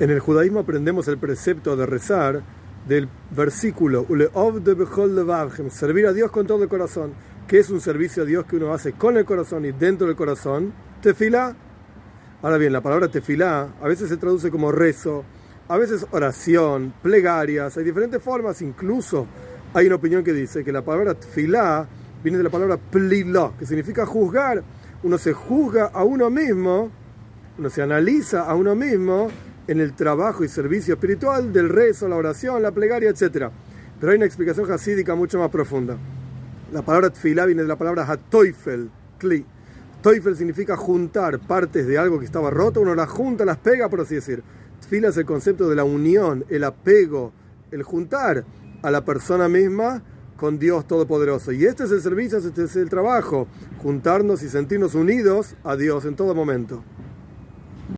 En el judaísmo aprendemos el precepto de rezar del versículo servir a Dios con todo el corazón, que es un servicio a Dios que uno hace con el corazón y dentro del corazón, tefilá. Ahora bien, la palabra tefilá a veces se traduce como rezo, a veces oración, plegarias, hay diferentes formas, incluso hay una opinión que dice que la palabra tefilá viene de la palabra plilo, que significa juzgar. Uno se juzga a uno mismo, uno se analiza a uno mismo en el trabajo y servicio espiritual del rezo, la oración, la plegaria, etc. Pero hay una explicación hasídica mucho más profunda. La palabra tfilá viene de la palabra hatoifel, kli. Toifel significa juntar partes de algo que estaba roto, uno las junta, las pega, por así decir. Tfila es el concepto de la unión, el apego, el juntar a la persona misma con Dios Todopoderoso. Y este es el servicio, este es el trabajo, juntarnos y sentirnos unidos a Dios en todo momento.